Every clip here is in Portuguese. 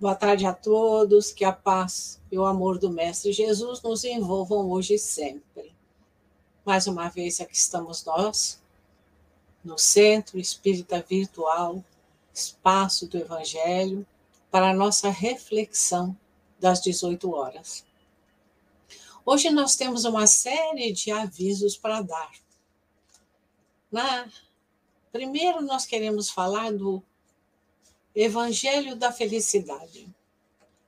Boa tarde a todos, que a paz e o amor do Mestre Jesus nos envolvam hoje e sempre. Mais uma vez aqui estamos nós, no Centro Espírita Virtual, espaço do Evangelho, para a nossa reflexão das 18 horas. Hoje nós temos uma série de avisos para dar. Na... Primeiro, nós queremos falar do Evangelho da Felicidade.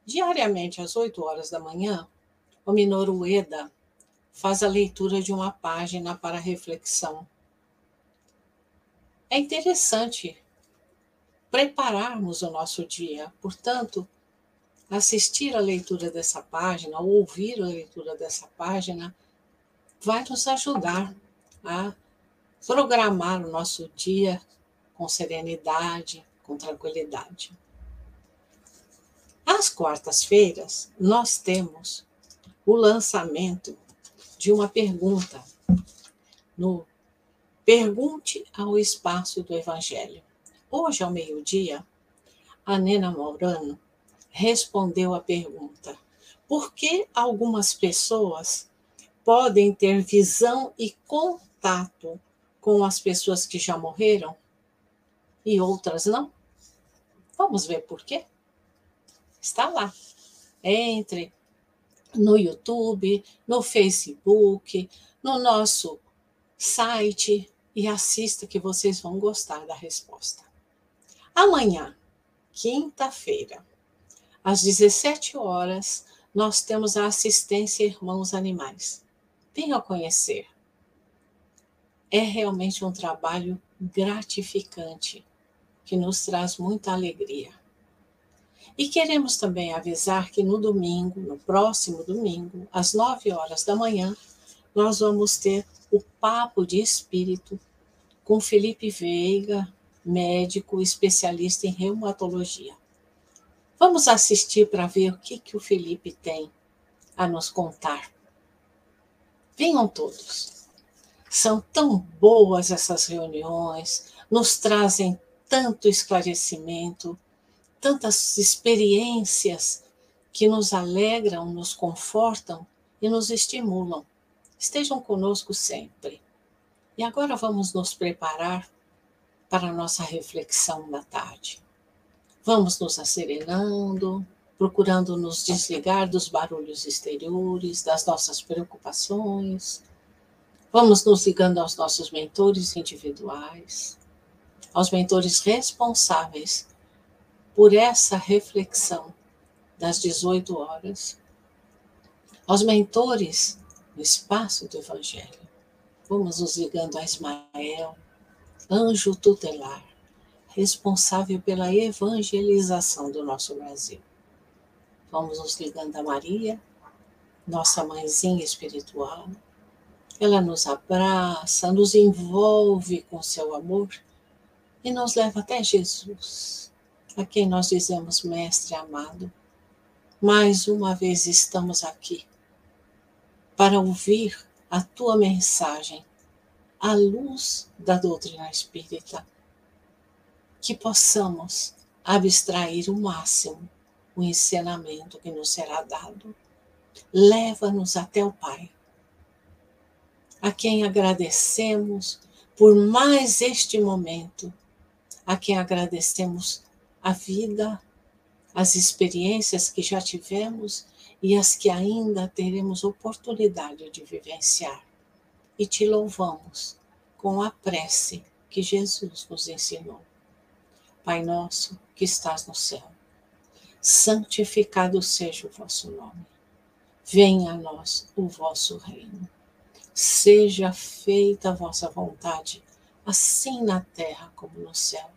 Diariamente, às 8 horas da manhã, o Minoru Ueda faz a leitura de uma página para reflexão. É interessante prepararmos o nosso dia, portanto, assistir a leitura dessa página, ouvir a leitura dessa página, vai nos ajudar a programar o nosso dia com serenidade, com tranquilidade. Às quartas-feiras, nós temos o lançamento de uma pergunta no Pergunte ao Espaço do Evangelho. Hoje, ao meio-dia, a Nena Maurano respondeu a pergunta: por que algumas pessoas podem ter visão e contato com as pessoas que já morreram e outras não? Vamos ver por quê? Está lá. Entre no YouTube, no Facebook, no nosso site e assista que vocês vão gostar da resposta. Amanhã, quinta-feira, às 17 horas, nós temos a assistência Irmãos Animais. Venham conhecer. É realmente um trabalho gratificante que nos traz muita alegria. E queremos também avisar que no domingo, no próximo domingo, às 9 horas da manhã, nós vamos ter o Papo de Espírito com Felipe Veiga, médico especialista em reumatologia. Vamos assistir para ver o que, que o Felipe tem a nos contar. Venham todos. São tão boas essas reuniões, nos trazem tanto esclarecimento, tantas experiências que nos alegram, nos confortam e nos estimulam. Estejam conosco sempre. E agora vamos nos preparar para a nossa reflexão da tarde. Vamos nos acerenando, procurando nos desligar dos barulhos exteriores, das nossas preocupações. Vamos nos ligando aos nossos mentores individuais aos mentores responsáveis por essa reflexão das 18 horas, aos mentores no espaço do Evangelho. Vamos nos ligando a Ismael, anjo tutelar, responsável pela evangelização do nosso Brasil. Vamos nos ligando a Maria, nossa mãezinha espiritual. Ela nos abraça, nos envolve com seu amor e nos leva até Jesus, a quem nós dizemos, Mestre amado. Mais uma vez estamos aqui para ouvir a tua mensagem à luz da doutrina espírita, que possamos abstrair o máximo o ensinamento que nos será dado. Leva-nos até o Pai, a quem agradecemos por mais este momento a quem agradecemos a vida, as experiências que já tivemos e as que ainda teremos oportunidade de vivenciar. E te louvamos com a prece que Jesus nos ensinou. Pai nosso que estás no céu, santificado seja o vosso nome. Venha a nós o vosso reino. Seja feita a vossa vontade assim na terra como no céu.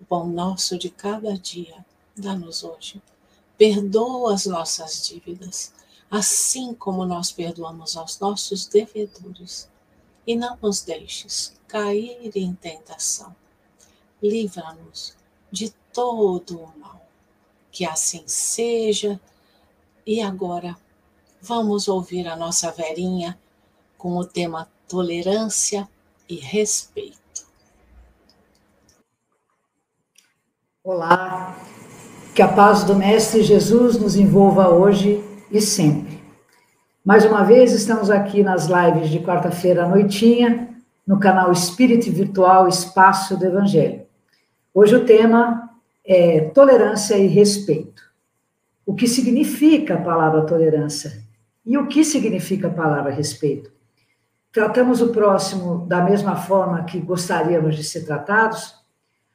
O pão nosso de cada dia, dá-nos hoje. Perdoa as nossas dívidas, assim como nós perdoamos aos nossos devedores. E não nos deixes cair em tentação. Livra-nos de todo o mal. Que assim seja. E agora, vamos ouvir a nossa Verinha com o tema tolerância e respeito. Olá, Que a paz do Mestre Jesus nos envolva hoje e sempre. Mais uma vez, estamos aqui nas lives de quarta-feira à noitinha, no canal Espírito Virtual Espaço do Evangelho. Hoje o tema é tolerância e respeito. O que significa a palavra tolerância? E o que significa a palavra respeito? Tratamos o próximo da mesma forma que gostaríamos de ser tratados?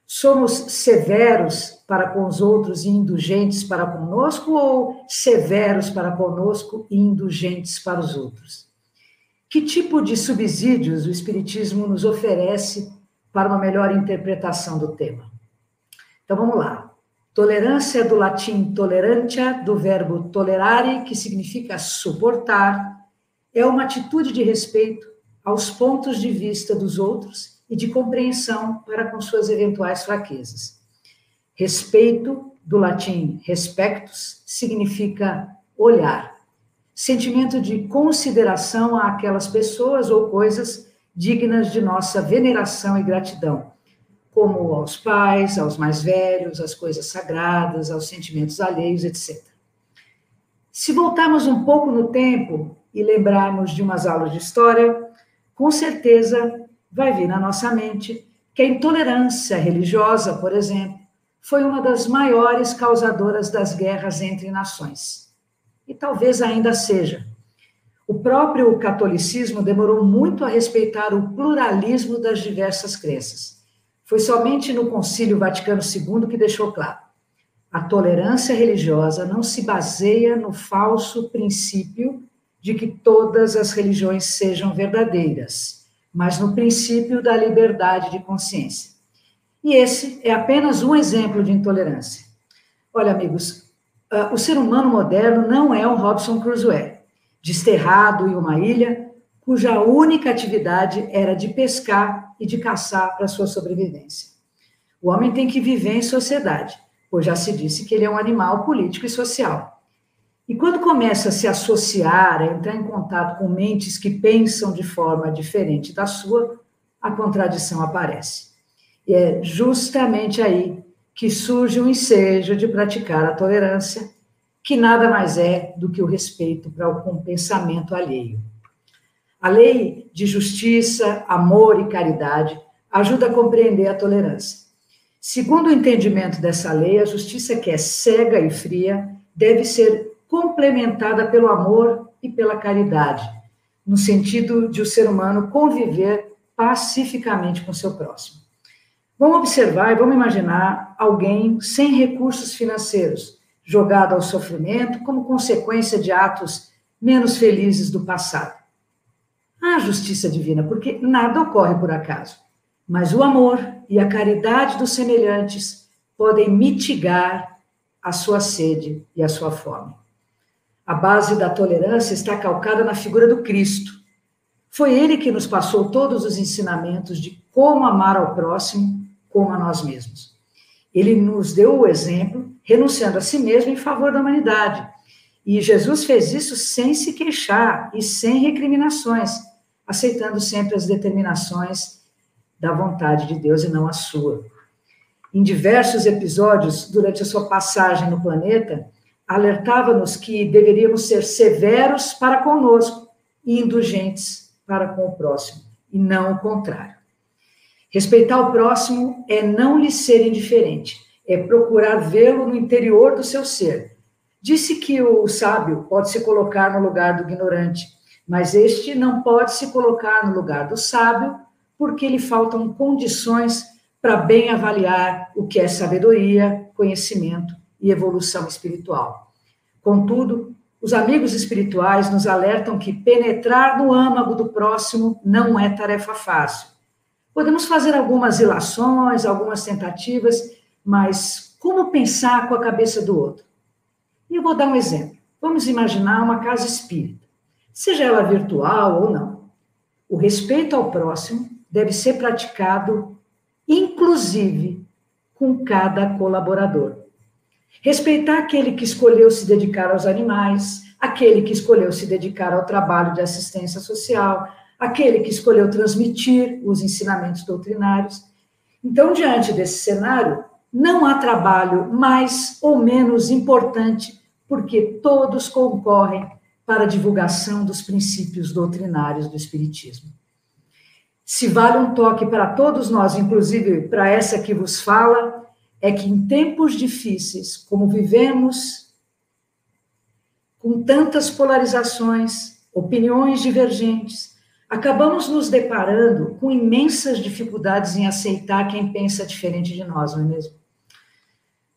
Somos severos para com os outros e indulgentes para conosco ou severos para conosco e indulgentes para os outros? Que tipo de subsídios o Espiritismo nos oferece para uma melhor interpretação do tema? Então vamos lá. Tolerância é do latim tolerantia, do verbo tolerare, que significa suportar, é uma atitude de respeito aos pontos de vista dos outros e de compreensão para com suas eventuais fraquezas. Respeito, do latim respectus, significa olhar, sentimento de consideração àquelas pessoas ou coisas dignas de nossa veneração e gratidão, como aos pais, aos mais velhos, às coisas sagradas, aos sentimentos alheios, etc. Se voltarmos um pouco no tempo e lembrarmos de umas aulas de história, com certeza vai vir na nossa mente que a intolerância religiosa, por exemplo, foi uma das maiores causadoras das guerras entre nações. E talvez ainda seja. O próprio catolicismo demorou muito a respeitar o pluralismo das diversas crenças. Foi somente no Concílio Vaticano II que deixou claro: a tolerância religiosa não se baseia no falso princípio de que todas as religiões sejam verdadeiras mas no princípio da liberdade de consciência. E esse é apenas um exemplo de intolerância. Olha, amigos, uh, o ser humano moderno não é um Robson Crusoe, desterrado em uma ilha cuja única atividade era de pescar e de caçar para sua sobrevivência. O homem tem que viver em sociedade, pois já se disse que ele é um animal político e social. E quando começa a se associar, a entrar em contato com mentes que pensam de forma diferente da sua, a contradição aparece. E é justamente aí que surge o ensejo de praticar a tolerância, que nada mais é do que o respeito para o pensamento alheio. A lei de justiça, amor e caridade ajuda a compreender a tolerância. Segundo o entendimento dessa lei, a justiça que é cega e fria deve ser complementada pelo amor e pela caridade, no sentido de o ser humano conviver pacificamente com seu próximo. Vamos observar e vamos imaginar alguém sem recursos financeiros, jogado ao sofrimento como consequência de atos menos felizes do passado. Há justiça divina, porque nada ocorre por acaso, mas o amor e a caridade dos semelhantes podem mitigar a sua sede e a sua fome. A base da tolerância está calcada na figura do Cristo. Foi ele que nos passou todos os ensinamentos de como amar ao próximo como a nós mesmos. Ele nos deu o exemplo, renunciando a si mesmo em favor da humanidade. E Jesus fez isso sem se queixar e sem recriminações, aceitando sempre as determinações da vontade de Deus e não a sua. Em diversos episódios, durante a sua passagem no planeta, alertava-nos que deveríamos ser severos para conosco e indulgentes para com o próximo, e não o contrário. Respeitar o próximo é não lhe ser indiferente, é procurar vê-lo no interior do seu ser. Disse que o sábio pode se colocar no lugar do ignorante, mas este não pode se colocar no lugar do sábio, porque lhe faltam condições para bem avaliar o que é sabedoria, conhecimento e evolução espiritual. Contudo, os amigos espirituais nos alertam que penetrar no âmago do próximo não é tarefa fácil. Podemos fazer algumas ilações, algumas tentativas, mas como pensar com a cabeça do outro? E eu vou dar um exemplo. Vamos imaginar uma casa espírita, seja ela virtual ou não. O respeito ao próximo deve ser praticado, inclusive, com cada colaborador. Respeitar aquele que escolheu se dedicar aos animais, aquele que escolheu se dedicar ao trabalho de assistência social, aquele que escolheu transmitir os ensinamentos doutrinários. Então, diante desse cenário, não há trabalho mais ou menos importante, porque todos concorrem para a divulgação dos princípios doutrinários do Espiritismo. Se vale um toque para todos nós, inclusive para essa que vos fala, é que em tempos difíceis, como vivemos, com tantas polarizações, opiniões divergentes, acabamos nos deparando com imensas dificuldades em aceitar quem pensa diferente de nós, não é mesmo?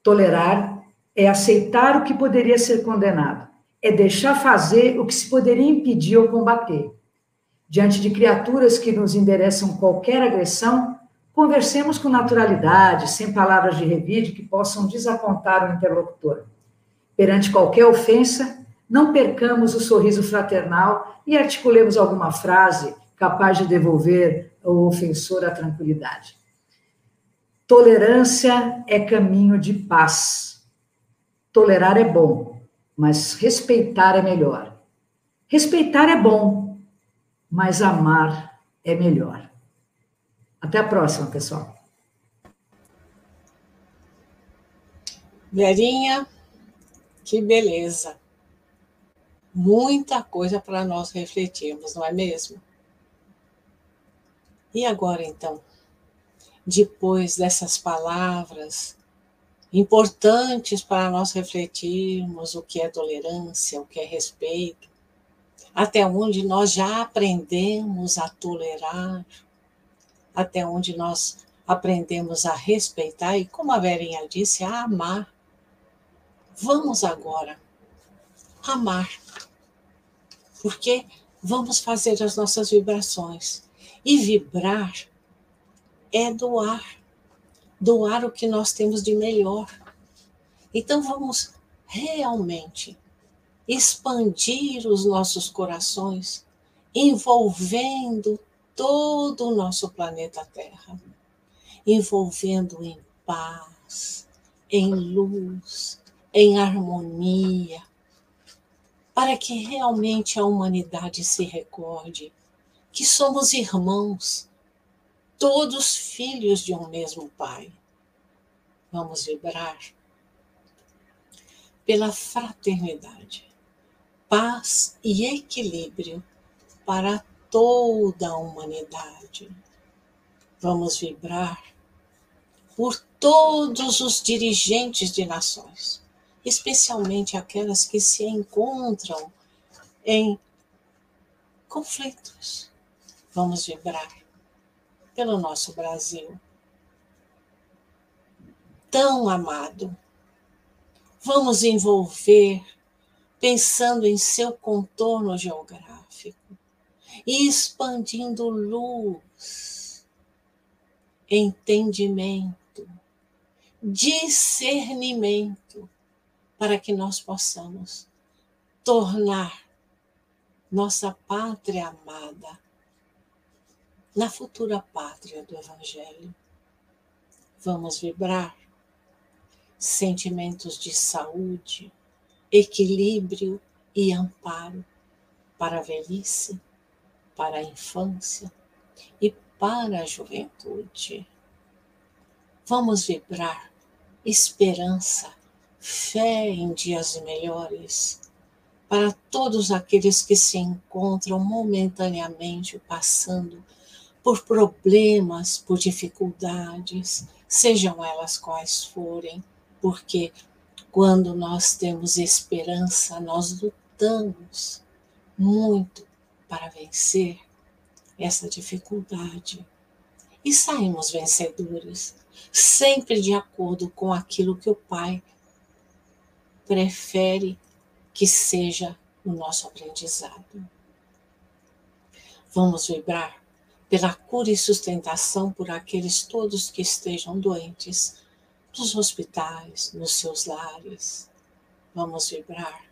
Tolerar é aceitar o que poderia ser condenado, é deixar fazer o que se poderia impedir ou combater. Diante de criaturas que nos endereçam qualquer agressão, conversemos com naturalidade, sem palavras de revide que possam desapontar o interlocutor. Perante qualquer ofensa, não percamos o sorriso fraternal e articulemos alguma frase capaz de devolver ao ofensor a tranquilidade. Tolerância é caminho de paz. Tolerar é bom, mas respeitar é melhor. Respeitar é bom, mas amar é melhor. Até a próxima, pessoal. Verinha, que beleza. Muita coisa para nós refletirmos, não é mesmo? E agora então, depois dessas palavras importantes para nós refletirmos o que é tolerância, o que é respeito, até onde nós já aprendemos a tolerar, até onde nós aprendemos a respeitar e, como a Verinha disse, a amar. Vamos agora amar, porque vamos fazer as nossas vibrações. E vibrar é doar, doar o que nós temos de melhor. Então vamos realmente expandir os nossos corações, envolvendo todo o nosso planeta Terra, envolvendo em paz, em luz, em harmonia, para que realmente a humanidade se recorde que somos irmãos, todos filhos de um mesmo Pai. Vamos vibrar pela fraternidade, paz e equilíbrio para toda a humanidade. Vamos vibrar por todos os dirigentes de nações, especialmente aquelas que se encontram em conflitos. Vamos vibrar pelo nosso Brasil, tão amado. Vamos envolver pensando em seu contorno geográfico expandindo luz, entendimento, discernimento, para que nós possamos tornar nossa pátria amada na futura pátria do Evangelho. Vamos vibrar sentimentos de saúde, equilíbrio e amparo para a velhice, para a infância e para a juventude. Vamos vibrar esperança, fé em dias melhores para todos aqueles que se encontram momentaneamente passando por problemas, por dificuldades, sejam elas quais forem, porque quando nós temos esperança, nós lutamos muito para vencer essa dificuldade. E saímos vencedores, sempre de acordo com aquilo que o Pai prefere que seja o nosso aprendizado. Vamos vibrar pela cura e sustentação por aqueles todos que estejam doentes, nos hospitais, nos seus lares. Vamos vibrar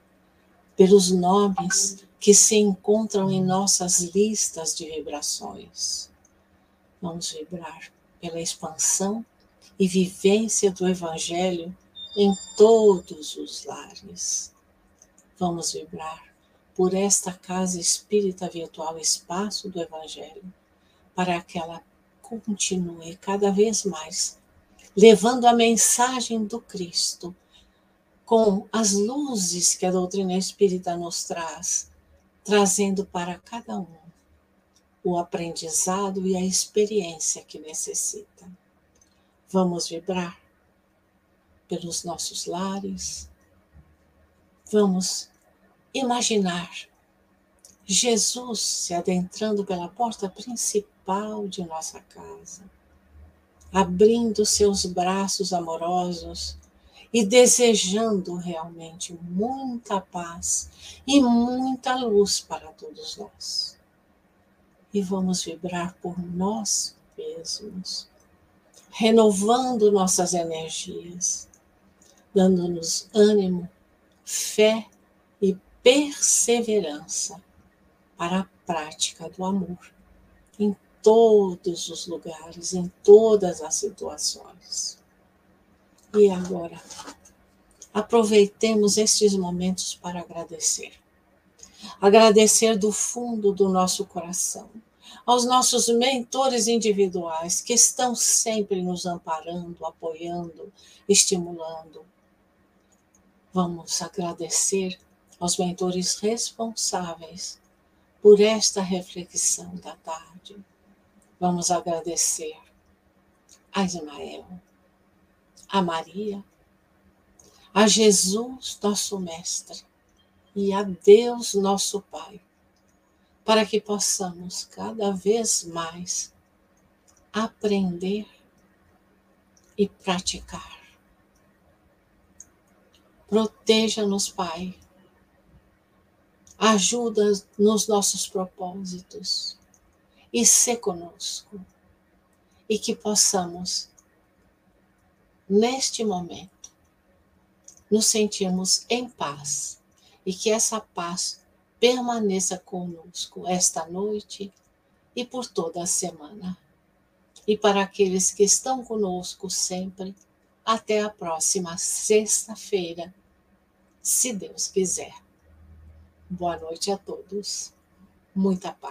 pelos nomes que se encontram em nossas listas de vibrações. Vamos vibrar pela expansão e vivência do Evangelho em todos os lares. Vamos vibrar por esta casa espírita virtual Espaço do Evangelho, para que ela continue cada vez mais levando a mensagem do Cristo com as luzes que a doutrina espírita nos traz, trazendo para cada um o aprendizado e a experiência que necessita. Vamos vibrar pelos nossos lares, vamos imaginar Jesus se adentrando pela porta principal de nossa casa, abrindo seus braços amorosos e desejando realmente muita paz e muita luz para todos nós. E vamos vibrar por nós mesmos, renovando nossas energias, dando-nos ânimo, fé e perseverança para a prática do amor em todos os lugares, em todas as situações. E agora, aproveitemos estes momentos para agradecer. Agradecer do fundo do nosso coração aos nossos mentores individuais que estão sempre nos amparando, apoiando, estimulando. Vamos agradecer aos mentores responsáveis por esta reflexão da tarde. Vamos agradecer a Ismael, a Maria, a Jesus, nosso Mestre, e a Deus, nosso Pai, para que possamos cada vez mais aprender e praticar. Proteja-nos, Pai, ajuda nos nossos propósitos e ser conosco. E que possamos, neste momento, nos sentirmos em paz e que essa paz permaneça conosco esta noite e por toda a semana. E para aqueles que estão conosco sempre, até a próxima sexta-feira, se Deus quiser. Boa noite a todos. Muita paz.